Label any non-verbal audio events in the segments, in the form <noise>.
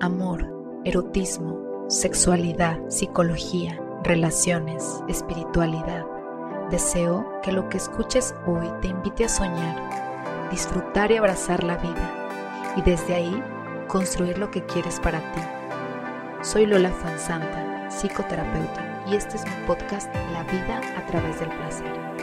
amor, erotismo, sexualidad, psicología, relaciones, espiritualidad. Deseo que lo que escuches hoy te invite a soñar, disfrutar y abrazar la vida y desde ahí construir lo que quieres para ti. Soy Lola Fansanta, psicoterapeuta, y este es mi podcast La vida a través del placer.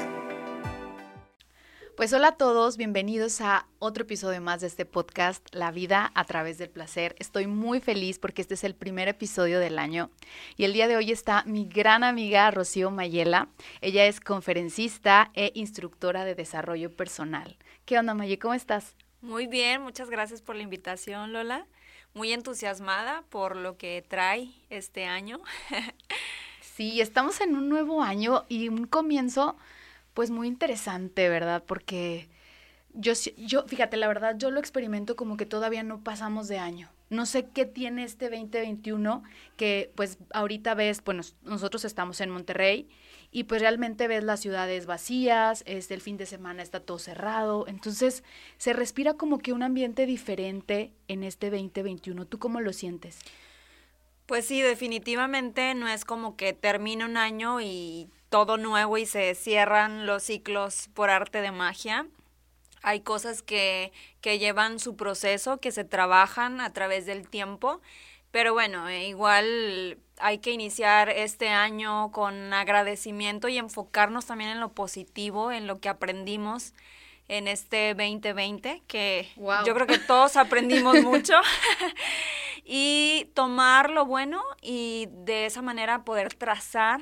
Pues hola a todos, bienvenidos a otro episodio más de este podcast, La vida a través del placer. Estoy muy feliz porque este es el primer episodio del año y el día de hoy está mi gran amiga Rocío Mayela. Ella es conferencista e instructora de desarrollo personal. ¿Qué onda, Maye? ¿Cómo estás? Muy bien, muchas gracias por la invitación, Lola. Muy entusiasmada por lo que trae este año. <laughs> sí, estamos en un nuevo año y un comienzo pues muy interesante, ¿verdad? Porque yo, yo, fíjate, la verdad, yo lo experimento como que todavía no pasamos de año. No sé qué tiene este 2021 que pues ahorita ves, bueno, nosotros estamos en Monterrey y pues realmente ves las ciudades vacías, este, el fin de semana está todo cerrado, entonces se respira como que un ambiente diferente en este 2021. ¿Tú cómo lo sientes? Pues sí, definitivamente no es como que termine un año y todo nuevo y se cierran los ciclos por arte de magia. Hay cosas que, que llevan su proceso, que se trabajan a través del tiempo, pero bueno, eh, igual hay que iniciar este año con agradecimiento y enfocarnos también en lo positivo, en lo que aprendimos en este 2020, que yo creo que todos aprendimos <laughs> mucho, <laughs> y tomar lo bueno y de esa manera poder trazar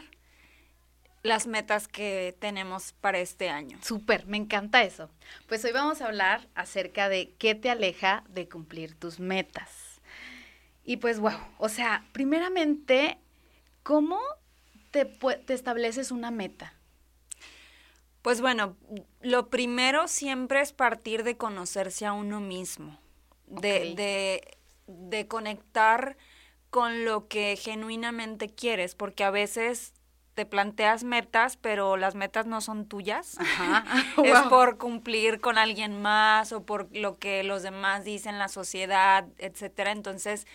las metas que tenemos para este año. Súper, me encanta eso. Pues hoy vamos a hablar acerca de qué te aleja de cumplir tus metas. Y pues, wow, o sea, primeramente, ¿cómo te, te estableces una meta? Pues bueno, lo primero siempre es partir de conocerse a uno mismo, de, de, de conectar con lo que genuinamente quieres, porque a veces te planteas metas, pero las metas no son tuyas. <laughs> <laughs> es por cumplir con alguien más o por lo que los demás dicen, la sociedad, etcétera. Entonces,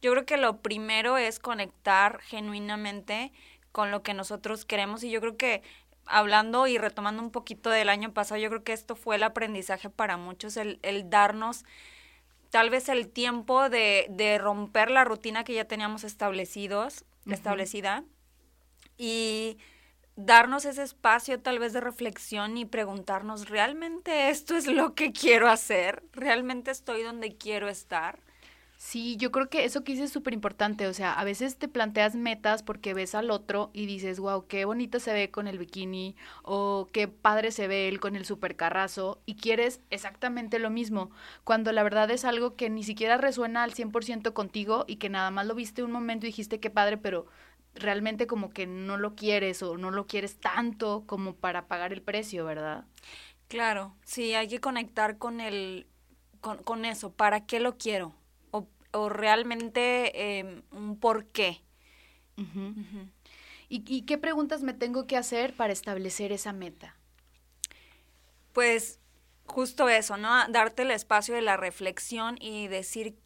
yo creo que lo primero es conectar genuinamente con lo que nosotros queremos y yo creo que hablando y retomando un poquito del año pasado, yo creo que esto fue el aprendizaje para muchos, el, el darnos tal vez el tiempo de, de romper la rutina que ya teníamos establecidos, establecida y darnos ese espacio tal vez de reflexión y preguntarnos, ¿realmente esto es lo que quiero hacer? ¿Realmente estoy donde quiero estar? Sí, yo creo que eso que dices es súper importante. O sea, a veces te planteas metas porque ves al otro y dices, wow, qué bonito se ve con el bikini o qué padre se ve él con el supercarrazo y quieres exactamente lo mismo, cuando la verdad es algo que ni siquiera resuena al 100% contigo y que nada más lo viste un momento y dijiste qué padre, pero realmente como que no lo quieres o no lo quieres tanto como para pagar el precio, ¿verdad? Claro, sí, hay que conectar con el, con, con eso, ¿para qué lo quiero? O, o realmente eh, un por qué. ¿Y, ¿Y qué preguntas me tengo que hacer para establecer esa meta? Pues justo eso, ¿no? Darte el espacio de la reflexión y decir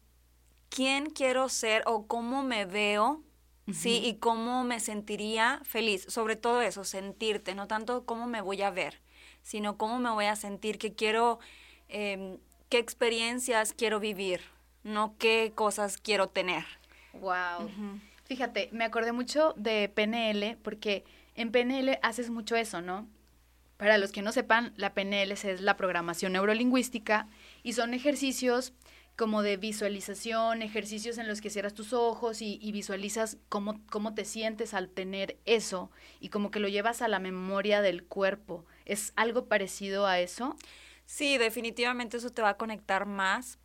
quién quiero ser o cómo me veo ¿sí? Y cómo me sentiría feliz, sobre todo eso, sentirte, no tanto cómo me voy a ver, sino cómo me voy a sentir, qué quiero, em, qué experiencias quiero vivir, no qué cosas quiero tener. Wow. Fíjate, me acordé mucho de PNL porque en PNL haces mucho eso, ¿no? Para los que no sepan, la PNL es la programación neurolingüística y son ejercicios como de visualización, ejercicios en los que cierras tus ojos y, visualizas cómo, cómo te sientes al tener eso y como que lo llevas a la memoria del cuerpo. ¿Es algo parecido a eso? Sí, definitivamente eso te va a conectar más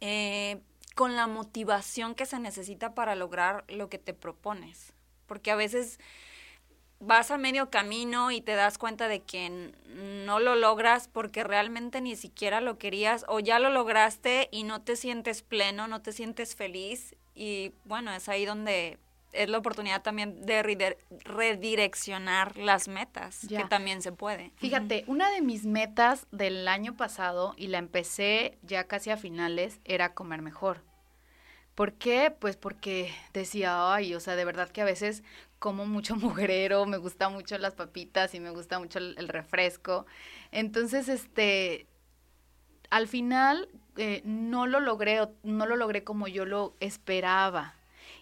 eh, con la motivación que se necesita para lograr lo que te propones. Porque a veces vas a medio camino y te das cuenta de que no lo logras porque realmente ni siquiera lo querías o ya lo lograste y no te sientes pleno, no te sientes feliz y bueno, es ahí donde es la oportunidad también de redireccionar las metas, que también se puede. Fíjate, una de mis metas del año pasado y la empecé ya casi a finales era comer mejor ¿Por qué? Pues porque decía, ay, o sea, de verdad que a veces como mucho <laughs> mujerero, me gusta mucho las papitas y me gusta mucho el, refresco. Entonces, este, al final eh, no lo logré, no lo logré como yo lo esperaba.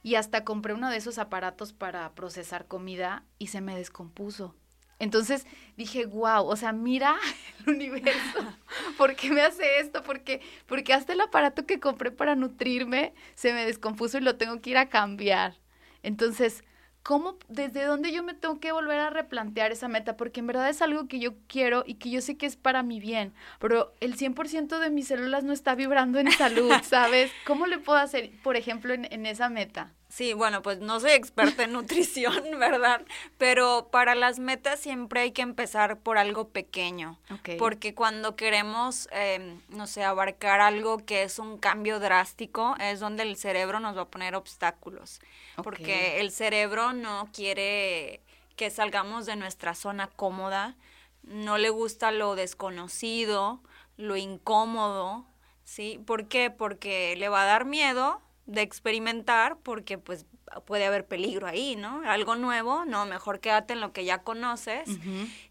Y hasta compré uno de esos aparatos para procesar comida y se me descompuso. Entonces dije, wow, o sea, mira <laughs> el universo, <laughs> ¿por qué me hace esto? Porque, porque hasta el aparato que compré para nutrirme se me descompuso y lo tengo que ir a cambiar. Entonces, ¿cómo, desde dónde yo me tengo que volver a replantear esa meta? Porque en verdad es algo que yo quiero y que yo sé que es para mi bien, pero el 100% de mis células no está vibrando en salud, <laughs> ¿sabes? ¿Cómo le puedo hacer, por ejemplo, en, en esa meta? Sí, bueno, pues no soy experta en <laughs> nutrición, ¿verdad? Pero para las metas siempre hay que empezar por algo pequeño. Porque cuando queremos, em, no sé, abarcar algo que es un cambio drástico, es donde el cerebro nos va a poner obstáculos. Porque el cerebro no quiere que salgamos de nuestra zona cómoda, no le gusta lo desconocido, lo incómodo, ¿sí? ¿Por qué? Porque le va a dar miedo de experimentar porque pues puede haber peligro ahí, ¿no? Algo nuevo, no, mejor quédate en lo que ya conoces.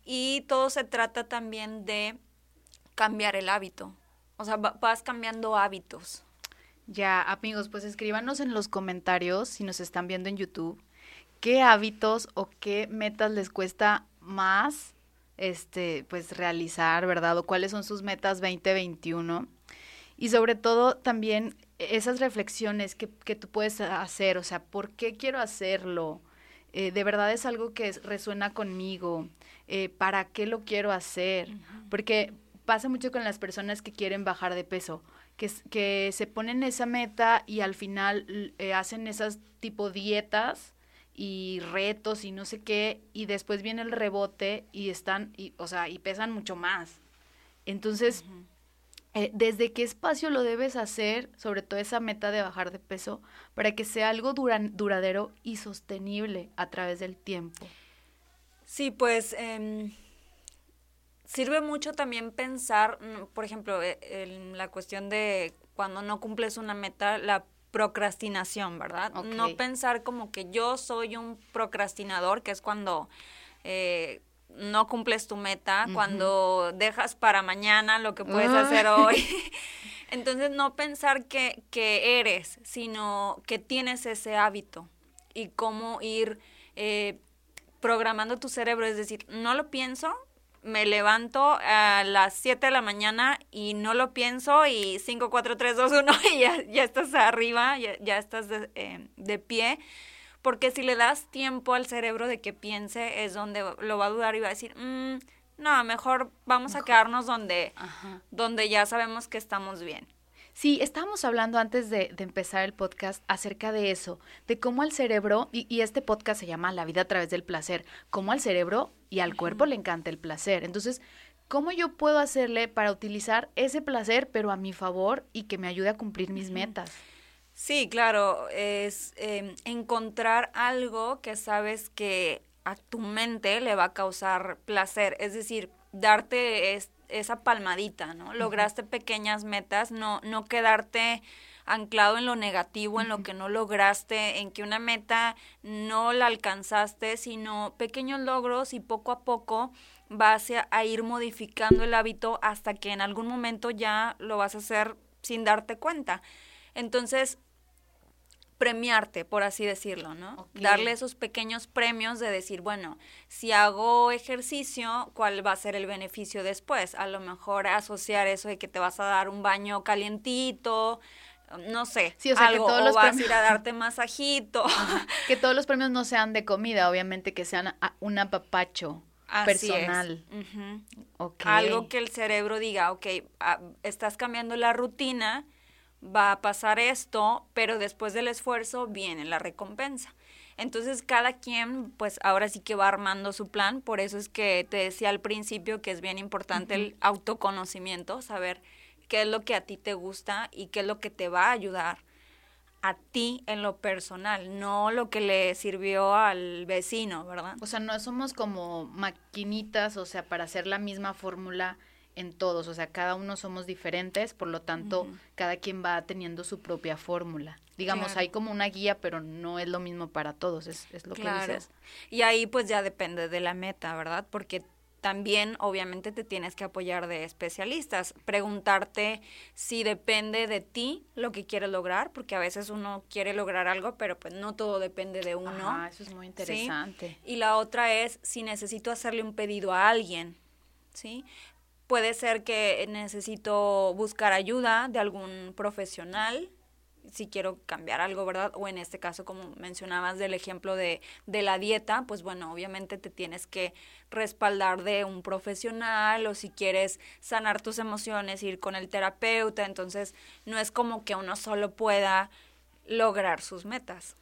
Y todo se trata también de cambiar el hábito. O sea, vas cambiando hábitos. Ya, amigos, pues escríbanos en los comentarios si nos están viendo en YouTube qué hábitos o qué metas les cuesta más este pues realizar, ¿verdad? O cuáles son sus metas 2021. Y sobre todo también esas reflexiones que, que, tú puedes hacer, o sea, ¿por qué quiero hacerlo? Eh, ¿De verdad es algo que resuena conmigo? Eh, ¿Para qué lo quiero hacer? Porque pasa mucho con las personas que quieren bajar de peso, que, que se ponen esa meta y al final eh, hacen esas tipo dietas y retos y no sé qué, y después viene el rebote y están, y, o sea, y pesan mucho más. Entonces, eh, desde qué espacio lo debes hacer, sobre todo esa meta de bajar de peso, para que sea algo duradero y sostenible a través del tiempo. Sí, pues em, sirve mucho también pensar, mm, por ejemplo, e, en la cuestión de cuando no cumples una meta, la procrastinación, ¿verdad? No pensar como que yo soy un procrastinador, que es cuando... Eh, no cumples tu meta, cuando dejas para mañana lo que puedes hacer hoy. <laughs> <laughs> Entonces, no pensar que, que, eres, sino que tienes ese hábito y cómo ir eh, programando tu cerebro. Es decir, no lo pienso, me levanto a las 7 de la mañana y no lo pienso y 5, 4, 3, 2, 1 y ya, ya estás arriba, ya, ya estás de, eh, de pie porque si le das tiempo al cerebro de que piense, es donde lo va a dudar y va a decir, mm, no, mejor vamos a quedarnos donde, donde ya sabemos que estamos bien. Sí, estábamos hablando antes de, empezar el podcast acerca de eso, de cómo al cerebro, y, este podcast se llama La vida a través del placer, cómo al cerebro y al cuerpo le encanta el placer. Entonces, ¿cómo yo puedo hacerle para utilizar ese placer, pero a mi favor y que me ayude a cumplir mis metas? Sí, claro, es em, encontrar algo que sabes que a tu mente le va a causar placer, es decir, darte esa palmadita, ¿no? Lograste pequeñas metas, no, no quedarte anclado en lo negativo, en lo que no lograste, en que una meta no la alcanzaste, sino pequeños logros y poco a poco vas a ir modificando el hábito hasta que en algún momento ya lo vas a hacer sin darte cuenta. Entonces, premiarte, por así decirlo, ¿no? Darle esos pequeños premios de decir, bueno, si hago ejercicio, ¿cuál va a ser el beneficio después? A lo mejor asociar eso de que te vas a dar un baño calientito, no sé, sí, o sea, algo, que todos o vas a ir a darte masajito. <laughs> Que todos los premios no sean de comida, obviamente que sean un apapacho personal. Algo que el cerebro diga, ok, ah, estás cambiando la rutina, va a pasar esto, pero después del esfuerzo viene la recompensa. Entonces cada quien pues ahora sí que va armando su plan, por eso es que te decía al principio que es bien importante el autoconocimiento, saber qué es lo que a ti te gusta y qué es lo que te va a ayudar a ti en lo personal, no lo que le sirvió al vecino, ¿verdad? O sea, no somos como maquinitas, o sea, para hacer la misma fórmula en todos, o sea, cada uno somos diferentes, por lo tanto, cada quien va teniendo su propia fórmula. Digamos, hay como una guía, pero no es lo mismo para todos, es, es lo que dices. Y ahí pues ya depende de la meta, ¿verdad? Porque también obviamente te tienes que apoyar de especialistas, preguntarte si depende de ti lo que quieres lograr, porque a veces uno quiere lograr algo, pero pues no todo depende de uno. Ah, eso es muy interesante. Y la otra es si necesito hacerle un pedido a alguien, ¿sí? Puede ser que necesito buscar ayuda de algún profesional, si quiero cambiar algo, ¿verdad? O en este caso, como mencionabas del ejemplo de, de la dieta, pues bueno, obviamente te tienes que respaldar de un profesional o si quieres sanar tus emociones, ir con el terapeuta, entonces no es como que uno solo pueda lograr sus metas.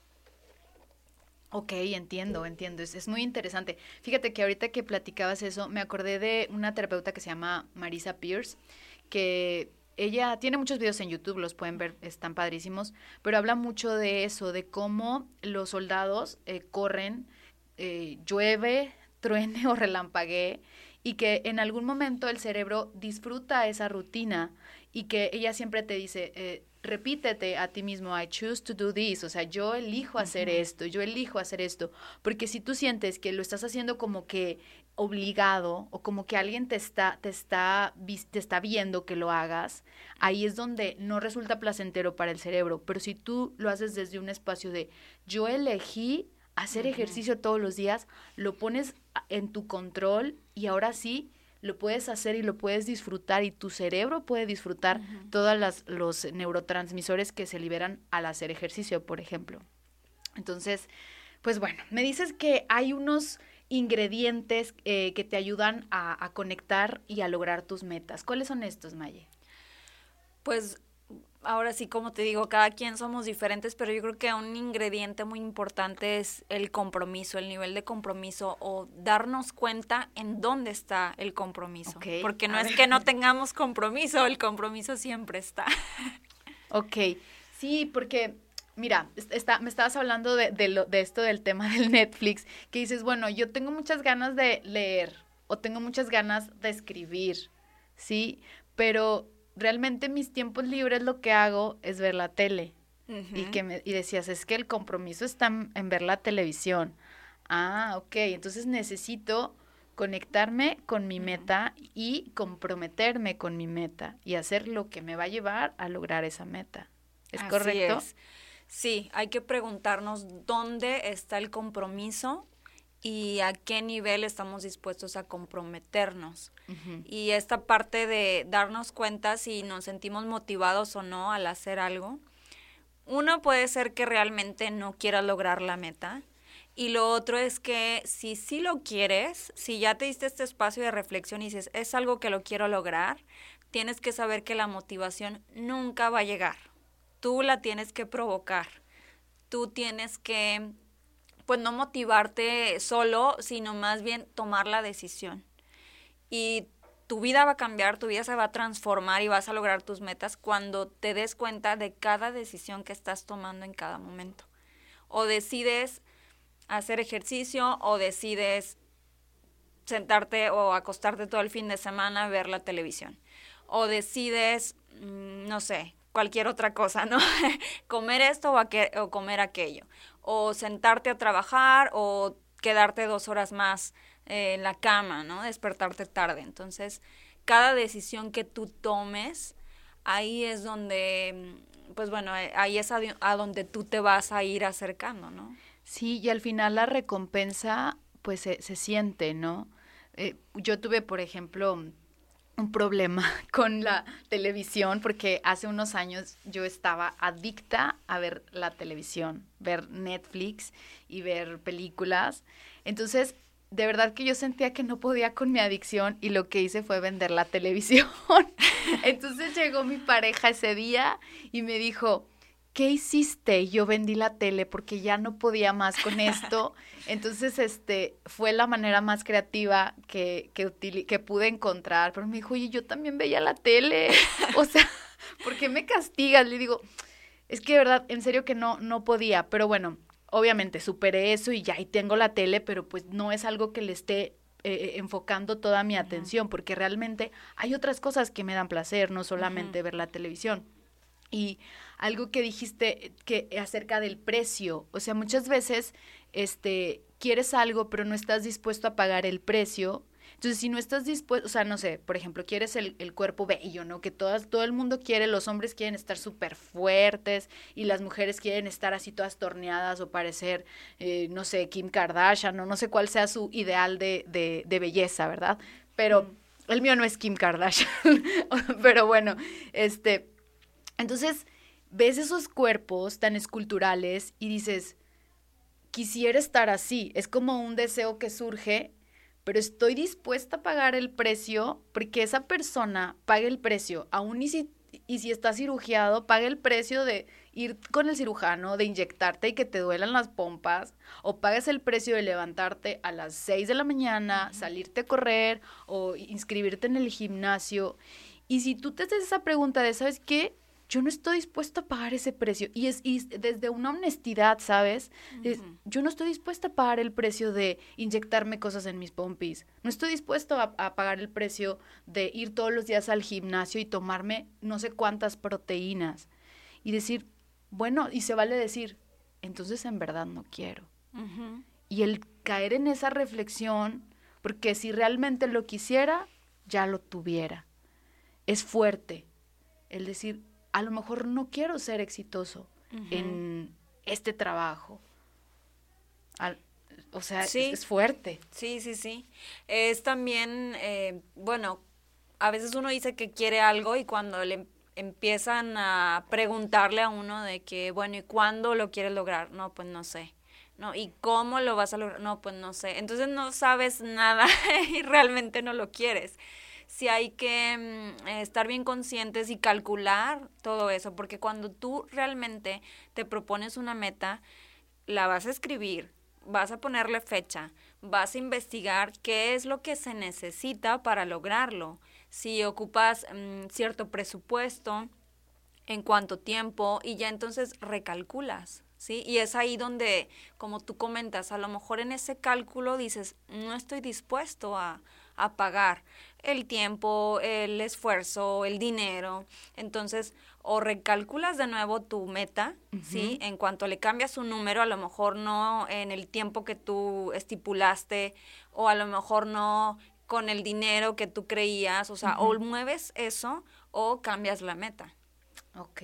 Ok, entiendo, entiendo. Es, es, muy interesante. Fíjate que ahorita que platicabas eso, me acordé de una terapeuta que se llama Marisa Pierce, que ella tiene muchos videos en YouTube, los pueden ver, están padrísimos, pero habla mucho de eso, de cómo los soldados eh, corren, eh, llueve, <laughs> truene o relampaguee, y que en algún momento el cerebro disfruta esa rutina y que ella siempre te dice, eh, repítete a ti mismo, I choose to do this, o sea, yo elijo hacer esto, yo elijo hacer esto, porque si tú sientes que lo estás haciendo como que obligado o como que alguien te está, te está, te está viendo que lo hagas, ahí es donde no resulta placentero para el cerebro, pero si tú lo haces desde un espacio de yo elegí hacer ejercicio todos los días, lo pones en tu control y ahora sí, lo puedes hacer y lo puedes disfrutar y tu cerebro puede disfrutar todos los neurotransmisores que se liberan al hacer ejercicio, por ejemplo. Entonces, pues bueno, me dices que hay unos ingredientes eh, que te ayudan a, a, conectar y a lograr tus metas. ¿Cuáles son estos, Maye? Pues ahora sí, como te digo, cada quien somos diferentes, pero yo creo que un ingrediente muy importante es el compromiso, el nivel de compromiso o darnos cuenta en dónde está el compromiso. Porque no es que no tengamos compromiso, el compromiso siempre está. <laughs> Ok, sí, porque mira, está, me estabas hablando de, de, lo, de esto del tema del Netflix, que dices, bueno, yo tengo muchas ganas de leer o tengo muchas ganas de escribir, ¿sí? Pero realmente mis tiempos libres lo que hago es ver la tele. y, que me, y decías, es que el compromiso está en, ver la televisión. Ah, ok, entonces necesito conectarme con mi meta y comprometerme con mi meta y hacer lo que me va a llevar a lograr esa meta. ¿Es correcto? Sí, hay que preguntarnos dónde está el compromiso y a qué nivel estamos dispuestos a comprometernos. Y esta parte de darnos cuenta si nos sentimos motivados o no al hacer algo. Uno puede ser que realmente no quieras lograr la meta. Y lo otro es que si sí lo quieres, si ya te diste este espacio de reflexión y dices, es algo que lo quiero lograr, tienes que saber que la motivación nunca va a llegar. Tú la tienes que provocar. Tú tienes que pues no motivarte solo, sino más bien tomar la decisión. Y tu vida va a cambiar, tu vida se va a transformar y vas a lograr tus metas cuando te des cuenta de cada decisión que estás tomando en cada momento. O decides hacer ejercicio o decides sentarte o acostarte todo el fin de semana a ver la televisión. O decides, mm, no sé, cualquier otra cosa, ¿no? <laughs> comer esto o, o comer aquello o sentarte a trabajar o quedarte dos horas más eh, en la cama, ¿no? Despertarte tarde. Entonces, cada decisión que tú tomes, ahí es donde, pues bueno, eh, ahí es a, donde tú te vas a ir acercando, ¿no? Sí, y al final la recompensa, pues se, se siente, ¿no? Eh, yo tuve, por ejemplo, un problema <laughs> con la televisión porque hace unos años yo estaba adicta a ver la televisión, ver Netflix y ver películas. Entonces, de verdad que yo sentía que no podía con mi adicción y lo que hice fue vender la <laughs> televisión. Entonces llegó mi pareja ese día y me dijo, ¿qué hiciste? Yo vendí la tele porque ya no podía más con esto. <laughs> Entonces, este, fue la manera más creativa que, que, que pude encontrar. Pero me dijo, oye, yo también veía la tele. <laughs> O sea, ¿por qué me castigas? Le digo, es que de verdad, en serio que no, no podía. Pero bueno, obviamente superé eso y ya ahí tengo la tele, pero pues no es algo que le esté eh, enfocando toda mi atención, porque realmente hay otras cosas que me dan placer, no solamente ver la televisión. Y algo que dijiste que acerca del precio, o sea, muchas veces este quieres algo pero no estás dispuesto a pagar el precio entonces, si no estás dispuesto, o sea, no sé, por ejemplo, quieres el, el cuerpo bello, ¿no? Que todas, todo el mundo quiere, los hombres quieren estar súper fuertes y las mujeres quieren estar así todas torneadas o parecer, eh, no sé, Kim Kardashian, o no sé cuál sea su ideal de, de, de belleza, ¿verdad? Pero el mío no es Kim Kardashian, <laughs> pero bueno, este, entonces ves esos cuerpos tan esculturales y dices, quisiera estar así, es como un deseo que surge pero estoy dispuesta a pagar el precio porque esa persona pague el precio, aún y si, y si está cirugiado, pague el precio de ir con el cirujano, de inyectarte y que te duelan las pompas, o pagues el precio de levantarte a las 6 de la mañana, salirte a correr o inscribirte en el gimnasio. Y si tú te haces esa pregunta de, ¿sabes qué? Yo no estoy dispuesta a pagar ese precio. Y es desde una honestidad, ¿sabes? yo no estoy dispuesta a pagar el precio de inyectarme cosas en mis pompis. No estoy dispuesto a, a, pagar el precio de ir todos los días al gimnasio y tomarme no sé cuántas proteínas. Y decir, bueno, y se vale decir, entonces en verdad no quiero. Y el caer en esa reflexión, porque si realmente lo quisiera, ya lo tuviera. Es fuerte el decir, a lo mejor no quiero ser exitoso en este trabajo. o sea, es, fuerte. Sí, sí, sí. Es también, eh, bueno, a veces uno dice que quiere algo y cuando le empiezan a preguntarle a uno de que, bueno, ¿y cuándo lo quieres lograr? No, pues no sé. ¿no? ¿Y cómo lo vas a lograr? No, pues no sé. Entonces no sabes nada <laughs> y realmente no lo quieres sí hay que mm, estar bien conscientes y calcular todo eso, porque cuando tú realmente te propones una meta, la vas a escribir, vas a ponerle fecha, vas a investigar qué es lo que se necesita para lograrlo. Si ocupas mm, cierto presupuesto, en cuánto tiempo, y ya entonces recalculas. ¿Sí? Y es ahí donde, como tú comentas, a lo mejor en ese cálculo dices, no estoy dispuesto a, a pagar el tiempo, el esfuerzo, el dinero. Entonces, o recalculas de nuevo tu meta, ¿sí? En cuanto le cambias un número, a lo mejor no en el tiempo que tú estipulaste, o a lo mejor no con el dinero que tú creías, o sea, o mueves eso o cambias la meta. Ok.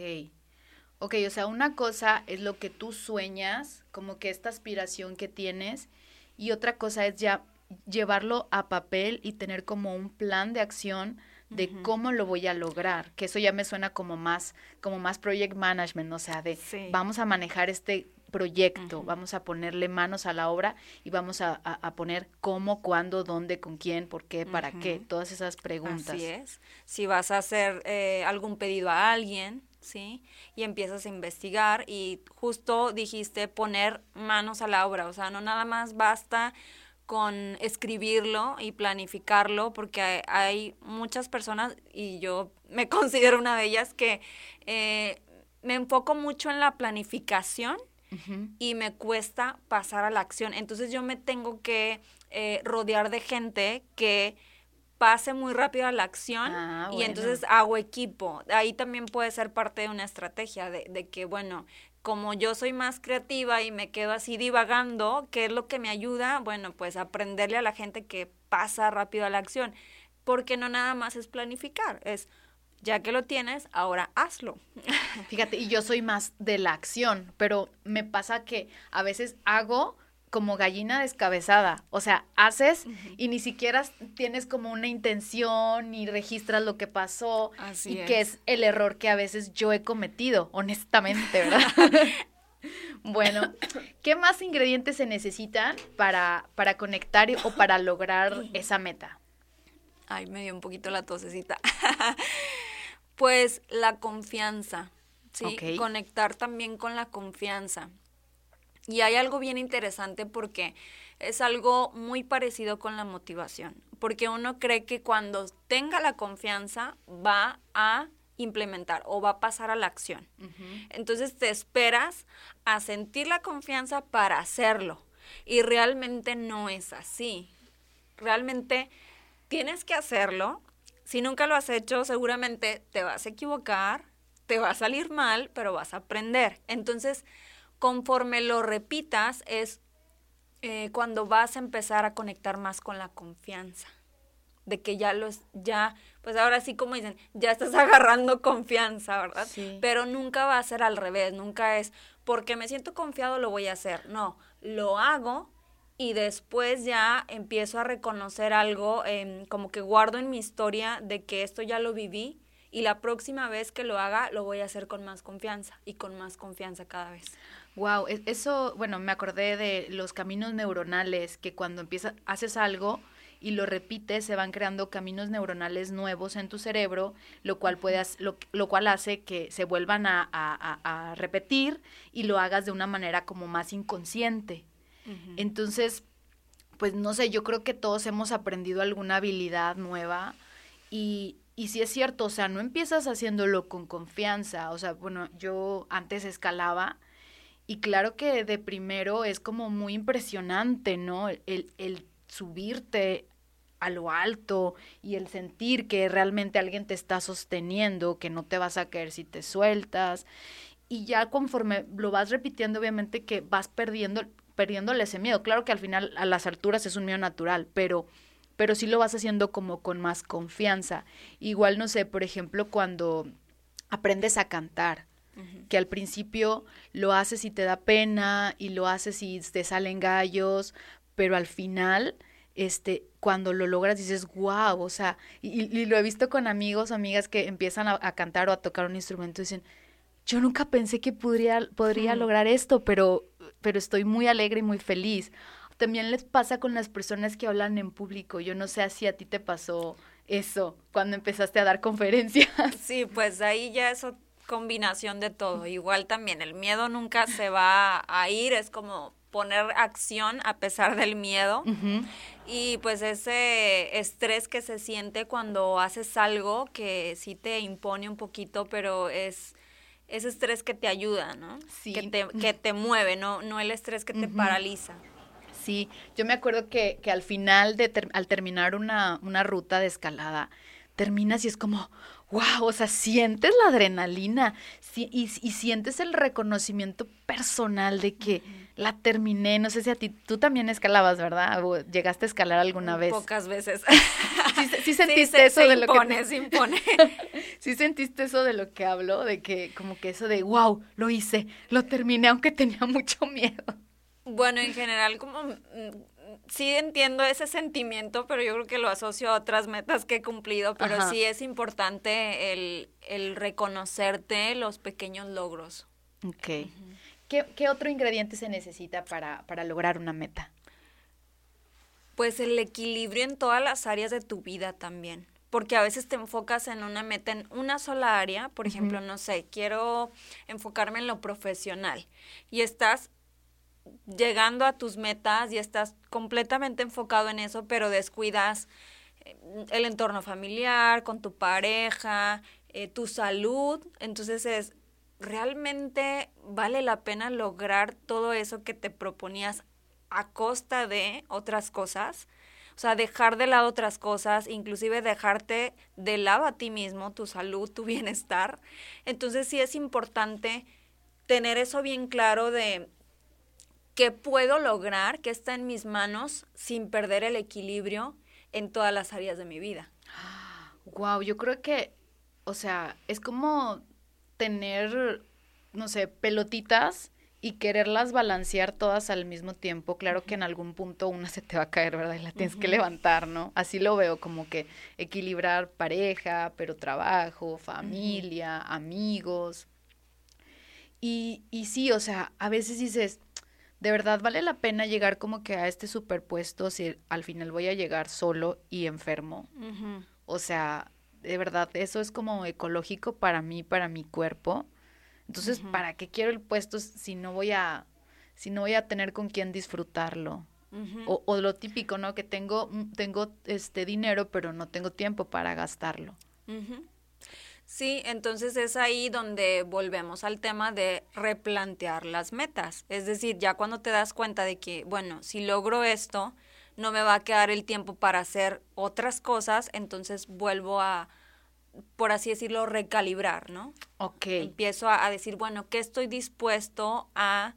Ok, o sea, una cosa es lo que tú sueñas, como que esta aspiración que tienes, y otra cosa es ya llevarlo a papel y tener como un plan de acción de cómo lo voy a lograr, que eso ya me suena como más, como más project management, o sea, de vamos a manejar este proyecto, vamos a ponerle manos a la obra y vamos a, poner cómo, cuándo, dónde, con quién, por qué, para qué, todas esas preguntas. Así es. Si vas a hacer eh, algún pedido a alguien, ¿sí? Y empiezas a investigar y justo dijiste poner manos a la obra, o sea, no nada más basta con escribirlo y planificarlo, porque hay, muchas personas, y yo <laughs> me considero una de ellas, que eh, me enfoco mucho en la planificación y me cuesta pasar a la acción. Entonces yo me tengo que eh, rodear de gente que pase muy rápido a la acción ah, y entonces hago equipo. Ahí también puede ser parte de una estrategia de, de que, bueno, como yo soy más creativa y me quedo así divagando, ¿qué es lo que me ayuda? Bueno, pues aprenderle a la gente que pasa rápido a la acción, porque no nada más es planificar, es ya que lo tienes, ahora hazlo. <laughs> Fíjate, y yo soy más de la acción, pero me pasa que a veces hago como gallina descabezada. O sea, haces y ni siquiera tienes como una intención ni registras lo que pasó. y que es el error que a veces yo he cometido, honestamente, <laughs> ¿verdad? bueno, ¿qué más ingredientes se necesitan para, para conectar o para lograr esa meta? Ay, me dio un poquito la tosecita. <laughs> pues la confianza, ¿sí? Conectar también con la confianza. Y hay algo bien interesante porque es algo muy parecido con la motivación, porque uno cree que cuando tenga la confianza va a implementar o va a pasar a la acción. Entonces te esperas a sentir la confianza para hacerlo y realmente no es así. realmente tienes que hacerlo. Si nunca lo has hecho, seguramente te vas a equivocar, te va a salir mal, pero vas a aprender. Entonces, conforme lo repitas, es eh, cuando vas a empezar a conectar más con la confianza. De que ya los, ya, pues ahora sí como dicen, ya estás <laughs> agarrando confianza, ¿verdad? Sí. Pero nunca va a ser al revés, nunca es porque me siento confiado lo voy a hacer. No, lo hago y después ya empiezo a reconocer algo, em, como que guardo en mi historia de que esto ya lo viví y la próxima vez que lo haga lo voy a hacer con más confianza y con más confianza cada vez. Wow, e, eso, bueno, me acordé de los caminos neuronales que cuando empiezas haces algo y lo repites, se van creando caminos neuronales nuevos en tu cerebro, lo cual puedes, lo, lo cual hace que se vuelvan a, a, a, repetir y lo hagas de una manera como más inconsciente. Entonces, pues no sé, yo creo que todos hemos aprendido alguna habilidad nueva y, y sí es cierto, o sea, no empiezas haciéndolo con confianza, o sea, bueno, yo antes escalaba y claro que de primero es como muy impresionante, ¿no? El, el subirte a lo alto y el sentir que realmente alguien te está sosteniendo, que no te vas a caer si te sueltas. Y ya conforme lo vas repitiendo, obviamente que vas perdiendo, perdiéndole ese miedo. Claro que al final a las alturas es un miedo natural, pero, pero sí lo vas haciendo como con más confianza. Igual, no sé, por ejemplo, cuando aprendes a cantar, que al principio lo haces y te da pena y lo haces y te salen gallos, pero al final, este, cuando lo logras dices, wow, o sea, y, lo he visto con amigos, amigas que empiezan a, a, cantar o a tocar un instrumento y dicen, yo nunca pensé que podría, podría lograr esto, pero, pero estoy muy alegre y muy feliz. También les pasa con las personas que hablan en público. Yo no sé si a ti te pasó eso cuando empezaste a dar <laughs> conferencias. Sí, pues ahí ya es combinación de todo. Igual también el miedo nunca se va a ir, es como poner acción a pesar del miedo. Y pues ese estrés que se siente cuando haces algo que sí te impone un poquito, pero es ese estrés que te ayuda, ¿no? Sí. Que te, que te mueve, no, no el estrés que te paraliza. Sí, yo me acuerdo que, que al final, de al terminar una, una ruta de escalada, terminas y es como, wow, o sea, sientes la adrenalina y, y, sientes el reconocimiento personal de que la terminé. No sé si a ti, tú también escalabas, ¿verdad? ¿O llegaste a escalar alguna vez. Pocas veces. <laughs> <laughs> Sí, sentiste eso de lo que... <laughs> Se impone. sí sentiste eso de lo que hablo, de que como que eso de, wow, lo hice, lo terminé aunque tenía mucho miedo. Bueno, en general como mm, sí entiendo ese sentimiento, pero yo creo que lo asocio a otras metas que he cumplido, pero sí es importante el, el, reconocerte los pequeños logros. Ok. ¿Qué, ¿Qué, otro ingrediente se necesita para, para lograr una meta? Pues el equilibrio en todas las áreas de tu vida también porque a veces te enfocas en una meta en una sola área, por ejemplo, no sé, quiero enfocarme en lo profesional y estás llegando a tus metas y estás completamente enfocado en eso, pero descuidas eh, el entorno familiar, con tu pareja, eh, tu salud. Entonces es, ¿realmente vale la pena lograr todo eso que te proponías a costa de otras cosas? O sea, dejar de lado otras cosas, inclusive dejarte de lado a ti mismo, tu salud, tu <laughs> bienestar. Entonces sí es importante tener eso bien claro de que puedo lograr, que está en mis manos sin perder el equilibrio en todas las áreas de mi vida. Wow, yo creo que, o sea, es como tener, no sé, pelotitas y quererlas balancear todas al mismo tiempo. Claro que en algún punto una se te va a caer, ¿verdad? Y la tienes que levantar, ¿no? Así lo veo, como que equilibrar pareja, pero trabajo, familia, amigos. Y, y sí, o sea, a veces dices, de verdad vale la pena llegar como que a este superpuesto si al final voy a llegar solo y enfermo. O sea, de verdad, eso es como ecológico para mí, para mi cuerpo. Entonces, ¿para qué quiero el puesto si no voy a, si no voy a tener con quién disfrutarlo? o, o, lo típico, ¿no? Que tengo, mm, tengo este dinero, pero no tengo tiempo para gastarlo. Sí, entonces es ahí donde volvemos al tema de replantear las metas. Es decir, ya cuando te das cuenta de que, bueno, si logro esto, no me va a quedar el tiempo para hacer otras cosas, entonces vuelvo a, por así decirlo, recalibrar, ¿no? Ok. Empiezo a, decir, bueno, ¿qué estoy dispuesto a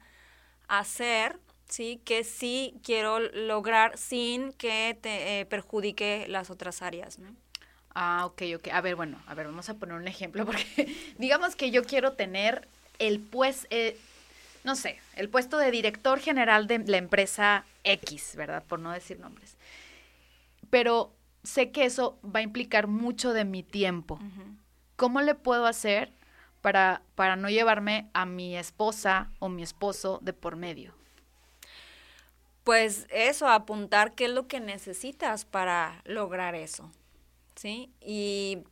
hacer? ¿Sí? Que sí quiero lograr sin que te eh, perjudique las otras áreas, ¿no? Ah, ok, ok. A ver, bueno, a ver, vamos a poner un ejemplo, <laughs> porque digamos que yo quiero tener el pues, eh, no sé, el puesto de director general de la empresa X, ¿verdad? Por no decir nombres. Pero sé que eso va a implicar mucho de mi tiempo. ¿Cómo le puedo hacer para, para no llevarme a mi esposa o mi esposo de por medio? Pues eso, apuntar qué es lo que necesitas para lograr eso. ¿Sí? Y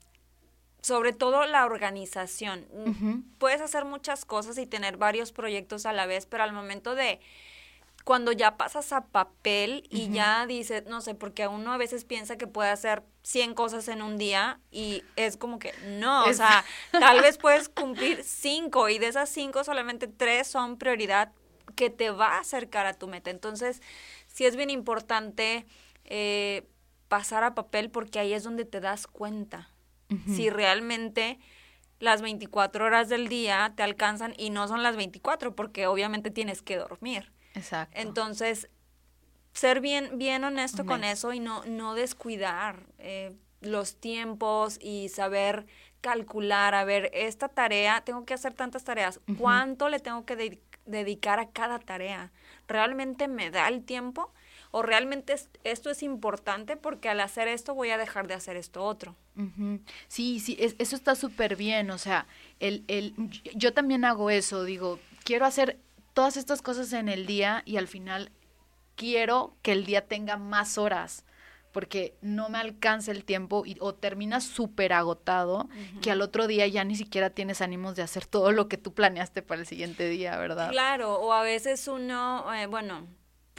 sobre todo la organización. Puedes hacer muchas cosas y tener varios proyectos a la vez, pero al momento de cuando ya pasas a papel y ya dices, no sé, porque uno a veces piensa que puede hacer 100 cosas en un día y es como que no, o sea, <laughs> tal vez puedes cumplir 5 y de esas 5 solamente 3 son prioridad que te va a acercar a tu meta. Entonces, sí es bien importante eh, pasar a papel porque ahí es donde te das cuenta si realmente las 24 horas del día te alcanzan y no son las 24 porque obviamente tienes que dormir. Exacto. Entonces, ser bien, bien honesto con eso y no, no descuidar eh, los tiempos y saber calcular, a ver, esta tarea, tengo que hacer tantas tareas, ¿cuánto le tengo que dedicar a cada tarea? ¿Realmente me da el tiempo? ¿O realmente esto es importante porque al hacer esto voy a dejar de hacer esto otro? Sí, sí, eso está súper bien. O sea, el, el, yo también hago eso, digo, quiero hacer todas estas cosas en el día y al final quiero que el día tenga más horas porque no me alcanza el tiempo y, o terminas súper agotado que al otro día ya ni siquiera tienes ánimos de hacer todo lo que tú planeaste para el siguiente día, ¿verdad? Claro, o a veces uno, eh, bueno,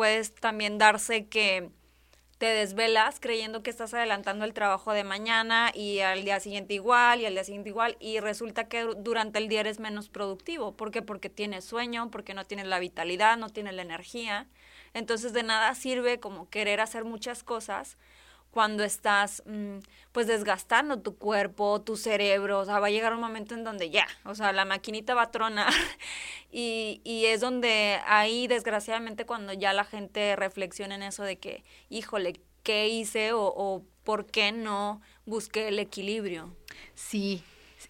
puedes también darse que te desvelas creyendo que estás adelantando el trabajo de mañana y al día siguiente igual y al día siguiente igual y resulta que durante el día eres menos productivo. ¿Por qué? Porque tienes sueño, porque no tienes la vitalidad, no tienes la energía. Entonces de nada sirve como querer hacer muchas cosas cuando estás mm, pues desgastando tu cuerpo, tu cerebro, o sea, va a llegar un momento en donde ya, o sea, la maquinita va a tronar <laughs> y, y es donde ahí desgraciadamente cuando ya la gente reflexiona en eso de que, híjole, ¿qué hice o, por qué no busqué el equilibrio? Sí,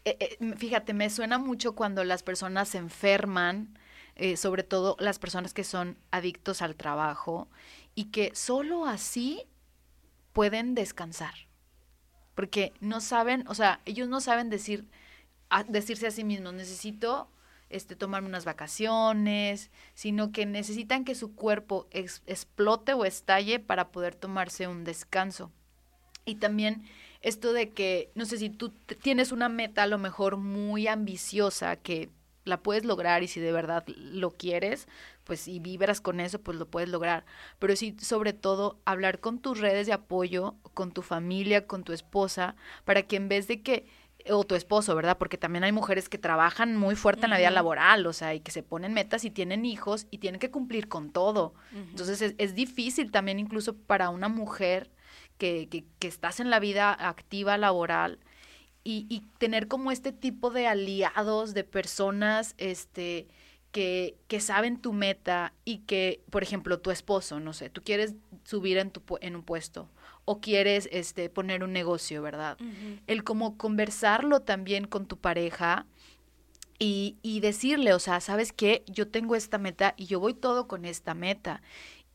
eh, eh, fíjate, me suena mucho cuando las personas se enferman, eh, sobre todo las personas que son adictos al trabajo, y que solo así pueden descansar. Porque no saben, o sea, ellos no saben decir, decirse a sí mismos, necesito este, tomarme unas vacaciones, sino que necesitan que su cuerpo explote o estalle para poder tomarse un descanso. Y también esto de que, no sé si tú tienes una meta a lo mejor muy ambiciosa que la puedes lograr y si de verdad lo quieres, pues y vibras con eso, pues lo puedes lograr. Pero sí, sobre todo, hablar con tus redes de apoyo, con tu familia, con tu esposa, para que en vez de que o tu esposo, ¿verdad? Porque también hay mujeres que trabajan muy fuerte en la vida laboral, o sea, y que se ponen metas y tienen hijos y tienen que cumplir con todo. Entonces es, es, difícil también incluso para una mujer que, que, que estás en la vida activa laboral, y, y, tener como este tipo de aliados, de personas, este, que, que, saben tu meta y que, por ejemplo, tu esposo, no sé, tú quieres subir en, tu, en un puesto o quieres este, poner un negocio, ¿verdad? El como conversarlo también con tu pareja y, y decirle, o sea, ¿sabes qué? Yo tengo esta meta y yo voy todo con esta meta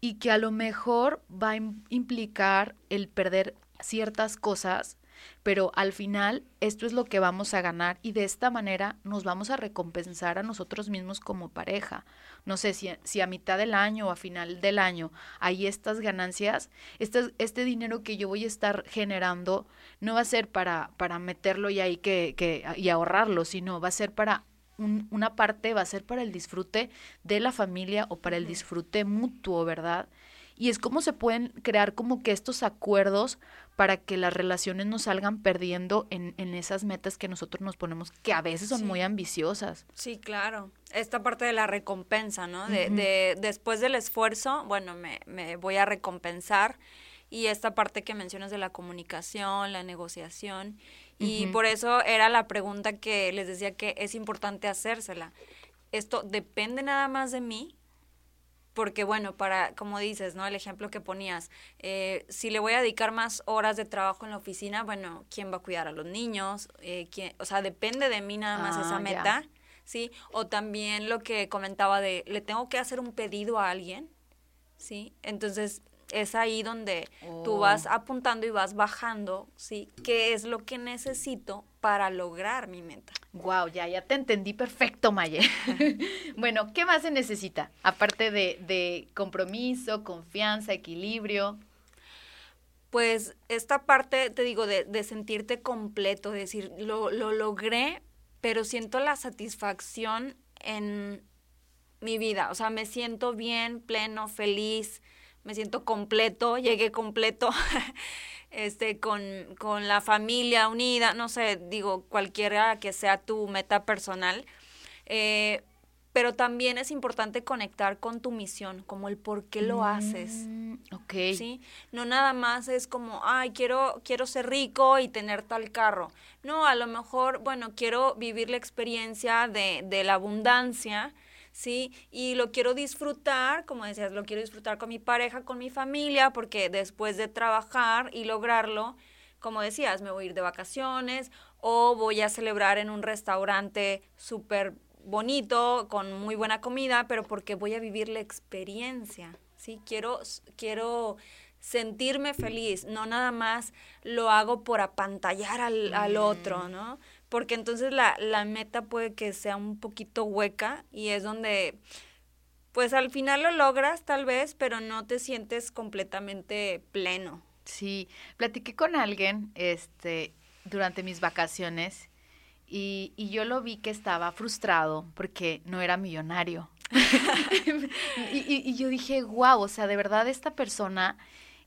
y que a lo mejor va a implicar el perder ciertas cosas pero al final esto es lo que vamos a ganar y de esta manera nos vamos a recompensar a nosotros mismos como pareja. No sé si, si a mitad del año o a final del año hay estas ganancias, este, este dinero que yo voy a estar generando no va a ser para, para meterlo y ahí que, que, y ahorrarlo, sino va a ser para una parte va a ser para el disfrute de la familia o para el disfrute mutuo, ¿verdad? Y es como se pueden crear como que estos acuerdos para que las relaciones no salgan perdiendo en, en esas metas que nosotros nos ponemos, que a veces son muy ambiciosas. Sí, claro. Esta parte de la recompensa, ¿no? De, de después del esfuerzo, bueno, me, me voy a recompensar. Y esta parte que mencionas de la comunicación, la negociación. Y por eso era la pregunta que les decía que es importante hacérsela. Esto depende nada más de mí, porque bueno, para, como dices, ¿no? El ejemplo que ponías, eh, si le voy a dedicar más horas de trabajo en la oficina, bueno, ¿quién va a cuidar a los niños? Eh, ¿quién? O sea, depende de mí nada más esa ah, meta, ¿sí? O también lo que comentaba de, le tengo que hacer un pedido a alguien, ¿sí? Entonces, es ahí donde tú oh. vas apuntando y vas bajando, ¿sí? ¿Qué es lo que necesito para lograr mi meta? Wow, ya, ya te entendí perfecto, Maye. <laughs> bueno, ¿qué más se necesita? Aparte de, de compromiso, confianza, equilibrio. Pues esta parte, te digo, de, de sentirte completo, decir, lo, lo logré, pero siento la satisfacción en mi vida. O sea, me siento bien, pleno, feliz, me siento completo, llegué completo, <laughs> este, con, con la familia unida, no sé, digo, cualquiera que sea tu meta personal. Eh, pero también es importante conectar con tu misión, como el por qué lo haces. Mm, ok. ¿Sí? No nada más es como, ay, quiero, quiero ser rico y tener tal carro. No, a lo mejor, bueno, quiero vivir la experiencia de, de la abundancia, ¿sí? Y lo quiero disfrutar, como decías, lo quiero disfrutar con mi pareja, con mi familia, porque después de trabajar y lograrlo, como decías, me voy a ir de vacaciones o voy a celebrar en un restaurante súper bonito, con muy buena comida, pero porque voy a vivir la experiencia, ¿sí? Quiero, quiero sentirme feliz, no nada más lo hago por apantallar al, al otro, ¿no? Porque entonces la, la meta puede que sea un poquito hueca y es donde pues al final lo logras tal vez, pero no te sientes completamente pleno. Sí, platiqué con alguien este durante mis vacaciones y, y yo lo vi que estaba frustrado porque no era millonario. <laughs> <laughs> y, y, y, yo dije, wow, o sea, de verdad esta persona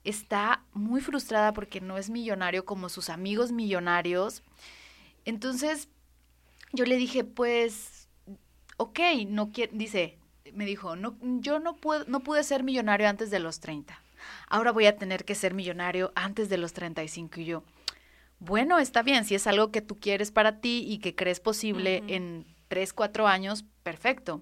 está muy frustrada porque no es millonario como sus amigos millonarios. Entonces, yo le dije, pues, ok, no quiere, dice, me dijo, no, yo no, puedo, no pude ser millonario antes de los 30. Ahora voy a tener que ser millonario antes de los 35. Y yo, bueno, está bien, si es algo que tú quieres para ti y que crees posible en 3, 4 años, perfecto.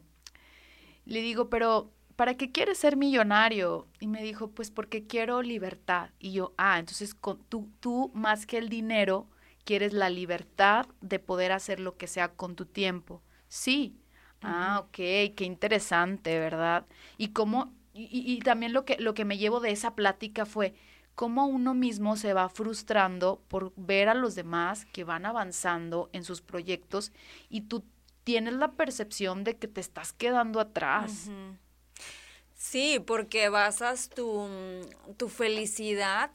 Le digo, pero ¿para qué quieres ser millonario? Y me dijo, pues porque quiero libertad. Y yo, ah, entonces con, tú, tú más que el dinero, quieres la libertad de poder hacer lo que sea con tu tiempo. Sí. Ah, ok, qué interesante, ¿verdad? Y cómo, y, y, también lo que, lo que me llevo de esa plática fue cómo uno mismo se va frustrando por ver a los demás que van avanzando en sus proyectos y tú tienes la percepción de que te estás quedando atrás. Sí, porque basas tu, tu felicidad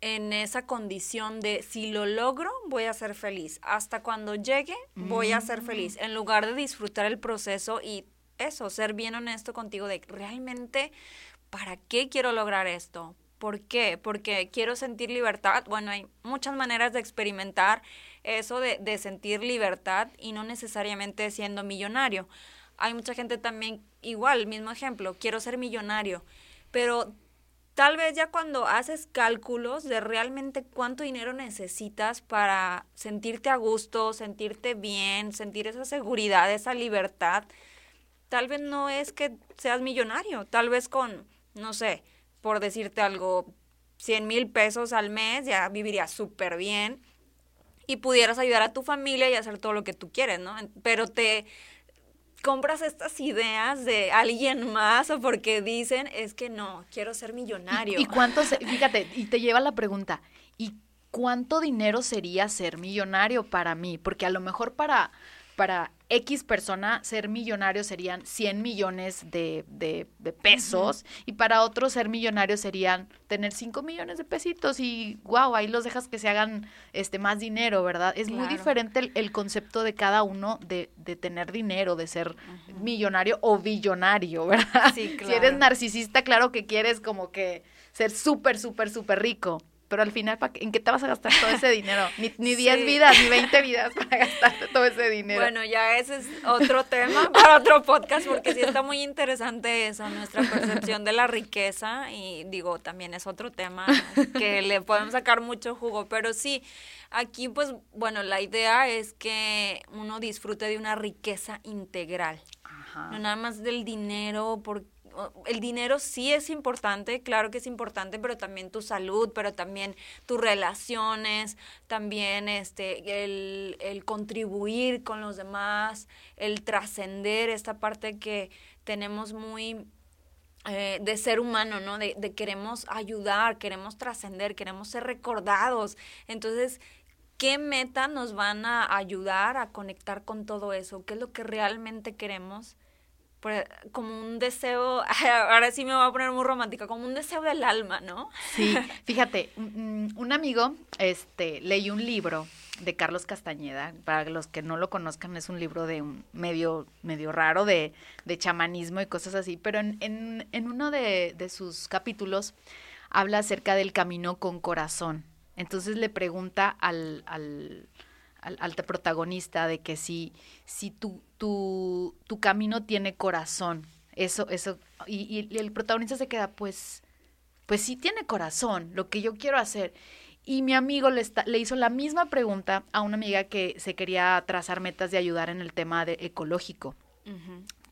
en esa condición de si lo logro, voy a ser feliz. Hasta cuando llegue, voy a ser feliz. Mm. En lugar de disfrutar el proceso y eso, ser bien honesto contigo de realmente, ¿para qué quiero lograr esto? ¿Por qué? Porque quiero sentir libertad. Bueno, hay muchas maneras de experimentar eso de, de sentir libertad y no necesariamente siendo millonario. Hay mucha gente también, igual, mismo ejemplo, quiero ser millonario, pero tal vez ya cuando haces cálculos de realmente cuánto dinero necesitas para sentirte a gusto, sentirte bien, sentir esa seguridad, esa libertad, tal vez no es que seas millonario, tal vez con, no sé, por decirte algo, 100 mil pesos al mes ya vivirías súper bien y pudieras ayudar a tu familia y hacer todo lo que tú quieres, ¿no? Pero te compras estas ideas de alguien más o porque dicen, es que no, quiero ser millonario. ¿Y, cuánto, fíjate, y te lleva la pregunta, ¿y cuánto dinero sería ser millonario para mí? Porque a lo mejor para, para X persona ser millonario serían 100 millones de, de, pesos y para otros ser millonario serían tener 5 millones de pesitos y wow, ahí los dejas que se hagan este más dinero, ¿verdad? Es muy diferente el, concepto de cada uno de, de tener dinero, de ser millonario o billonario, <laughs> ¿verdad? Sí, claro. Si eres narcisista, claro que quieres como que ser súper, súper, súper rico pero al final, ¿en qué te vas a gastar todo ese dinero? <laughs> Ni, ni 10 vidas, ni 20 vidas para gastarte todo ese dinero. Bueno, ya ese es otro tema <laughs> para otro podcast, porque sí está muy interesante eso, nuestra percepción de la riqueza, y digo, también es otro tema que le podemos sacar mucho jugo, pero sí, aquí pues, bueno, la idea es que uno disfrute de una riqueza integral. Ajá. No nada más del dinero, porque el dinero sí es importante, claro que es importante, pero también tu salud, pero también tus relaciones, también este, el, el contribuir con los demás, el trascender esta parte que tenemos muy eh, de ser humano, ¿no? De, de queremos ayudar, queremos trascender, queremos ser recordados. Entonces, ¿qué meta nos van a ayudar a conectar con todo eso? ¿Qué es lo que realmente queremos? Como un deseo, <laughs> ahora sí me voy a poner muy romántica, como un deseo del alma, ¿no? Sí, <laughs> fíjate, un, amigo este, leyó un libro de Carlos Castañeda, para los que no lo conozcan, es un libro de un medio, medio raro de, de chamanismo y cosas así, pero en, en, en uno de, de sus capítulos habla acerca del camino con corazón. Entonces le pregunta al, al, al, protagonista de que si, si tu, tu, tu camino tiene corazón, eso, eso, y, y, el protagonista se queda, pues, pues sí tiene corazón, lo que yo quiero hacer. Y mi amigo le, está, le hizo la misma pregunta a una amiga que se quería trazar metas de ayudar en el tema de ecológico.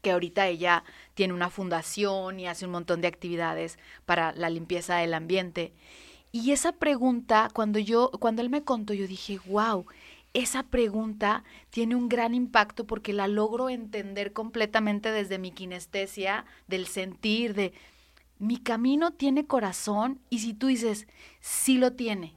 que ahorita ella tiene una fundación y hace un montón de actividades para la limpieza del ambiente. Y esa pregunta, cuando yo, cuando él me contó, yo dije, wow, esa pregunta tiene un gran impacto porque la logro entender completamente desde mi kinestesia, del sentir, de mi camino tiene corazón y si tú dices, sí lo tiene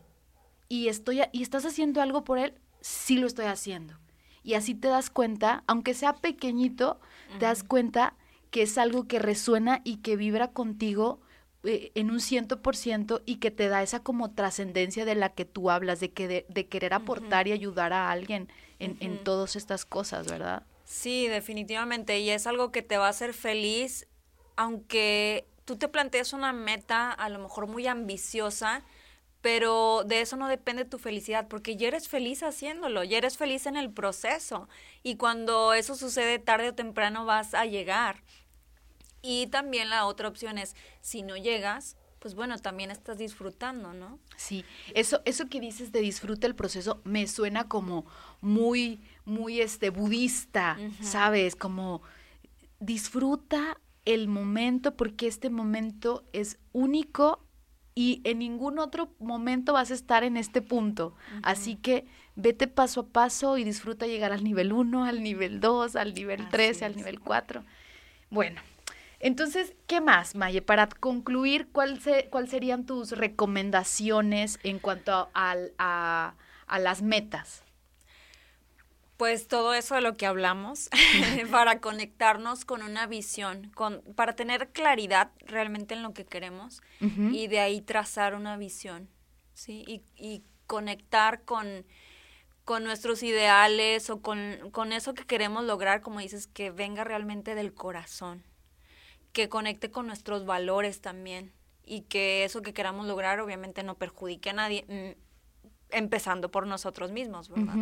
y estoy y estás haciendo algo por él, sí lo estoy haciendo. Y así te das cuenta, aunque sea pequeñito, te das cuenta que es algo que resuena y que vibra contigo eh, en un ciento por ciento y que te da esa como trascendencia de la que tú hablas, de, que de, querer aportar y ayudar a alguien en, en todas estas cosas, ¿verdad? Sí, definitivamente. Y es algo que te va a hacer feliz, aunque tú te plantees una meta a lo mejor muy ambiciosa, pero de eso no depende tu felicidad, porque ya eres feliz haciéndolo, ya eres feliz en el proceso. Y cuando eso sucede tarde o temprano vas a llegar. Y también la otra opción es, si no llegas, pues bueno, también estás disfrutando, ¿no? Sí, eso, eso que dices de disfruta el proceso me suena como muy, muy este budista, ¿sabes? Como disfruta el momento porque este momento es único y en ningún otro momento vas a estar en este punto. Así que vete paso a paso y disfruta llegar al nivel 1, al nivel 2, al nivel 3, al nivel 4. Bueno, entonces, ¿qué más, Maye? Para concluir, ¿cuál ¿cuáles serían tus recomendaciones en cuanto a, a, las metas? Pues todo eso de lo que hablamos, <laughs> <laughs> para conectarnos con una visión, con, para tener claridad realmente en lo que queremos y de ahí trazar una visión, ¿sí? Y, y conectar con, con nuestros ideales o con, con eso que queremos lograr, como dices, que venga realmente del corazón que conecte con nuestros valores también y que eso que queramos lograr obviamente no perjudique a nadie, mm, empezando por nosotros mismos, ¿verdad?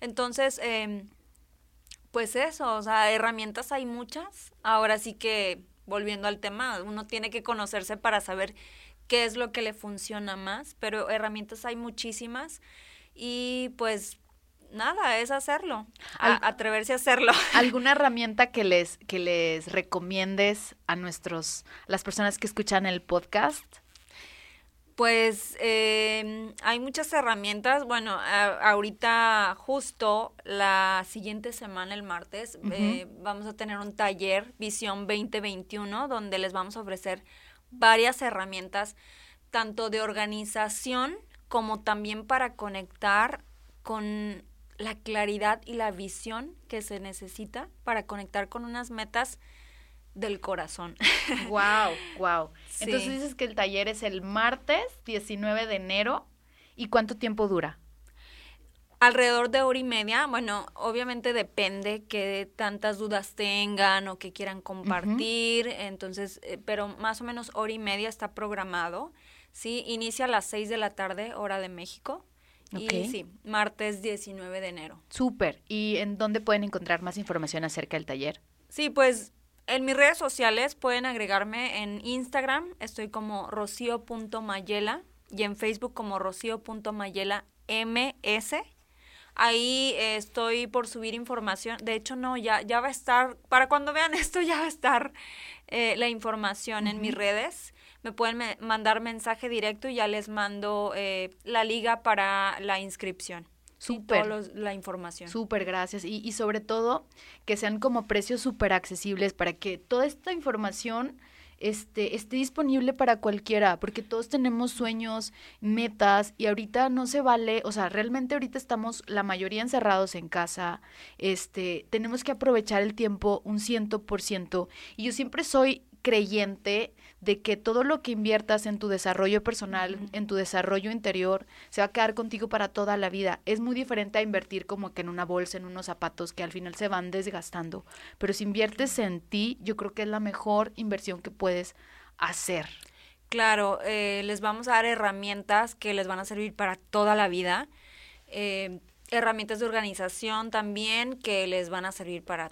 Entonces, em, pues eso, o sea, herramientas hay muchas. Ahora sí que, volviendo al tema, uno tiene que conocerse para saber qué es lo que le funciona más, pero herramientas hay muchísimas y pues nada, es hacerlo, atreverse a hacerlo. <laughs> ¿Alguna herramienta que les, que les recomiendes a nuestros, las personas que escuchan el podcast? Pues em, hay muchas herramientas. Bueno, ahorita justo la siguiente semana, el martes, eh, vamos a tener un taller Visión 2021 donde les vamos a ofrecer varias herramientas, tanto de organización como también para conectar con la claridad y la visión que se necesita para conectar con unas metas del corazón. <laughs> Wow, wow. Entonces dices que el taller es el martes 19 de enero y ¿cuánto tiempo dura? Alrededor de hora y media, bueno, obviamente depende que tantas dudas tengan o que quieran compartir, entonces, eh, pero más o menos hora y media está programado, ¿sí? Inicia a las 6 de la tarde, hora de México. Y sí, martes 19 de enero. Súper. ¿Y en dónde pueden encontrar más información acerca del taller? Sí, pues en mis redes sociales pueden agregarme en Instagram, estoy como rocío.mayela y en Facebook como rocío.mayela ms. Ahí eh, estoy por subir información. De hecho, no, ya, ya va a estar, para cuando vean <laughs> esto, ya va a estar eh, la información en mis redes me pueden mandar mensaje directo y ya les mando eh, la liga para la inscripción. Súper. la información. Súper, gracias. Y, y sobre todo que sean como precios súper accesibles para que toda esta información este, esté disponible para cualquiera, porque todos tenemos sueños, metas, y ahorita no se vale, o sea, realmente ahorita estamos la mayoría encerrados en casa, este, tenemos que aprovechar el tiempo un ciento por ciento, y yo siempre soy creyente de que todo lo que inviertas en tu desarrollo personal, en tu desarrollo interior, se va a quedar contigo para toda la vida. Es muy diferente a invertir como que en una bolsa, en unos zapatos que al final se van desgastando. Pero si inviertes en ti, yo creo que es la mejor inversión que puedes hacer. Claro, eh, les vamos a dar herramientas que les van a servir para toda la vida. Eh, herramientas de organización también que les van a servir para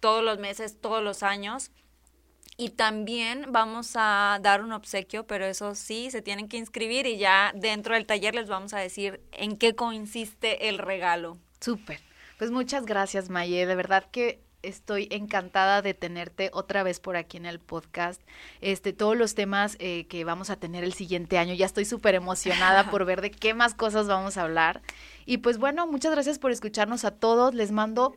todos los meses, todos los años. Y también vamos a dar un obsequio, pero eso sí, se tienen que inscribir y ya dentro del taller les vamos a decir en qué consiste el regalo. Súper. Pues muchas gracias, Maye. De verdad que estoy encantada de tenerte otra vez por aquí en el podcast. Este, todos los temas eh, que vamos a tener el siguiente año, ya estoy súper emocionada por ver de qué más cosas vamos a hablar. Y pues bueno, muchas gracias por escucharnos a todos. Les mando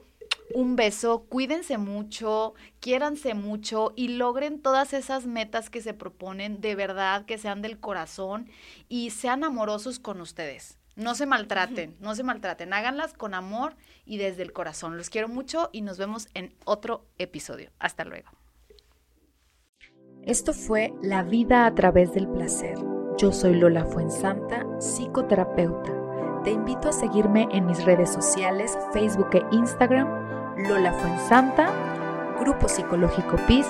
un beso, cuídense mucho, quiéranse mucho y logren todas esas metas que se proponen de verdad, que sean del corazón y sean amorosos con ustedes. No se maltraten, no se maltraten, háganlas con amor y desde el corazón. Los quiero mucho y nos vemos en otro episodio. Hasta luego. Esto fue La vida a través del placer. Yo soy Lola Fuensanta, psicoterapeuta. Te invito a seguirme en mis redes sociales, Facebook e Instagram Lola Fuensanta, Grupo Psicológico PIS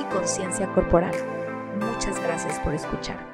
y Conciencia Corporal. Muchas gracias por escuchar.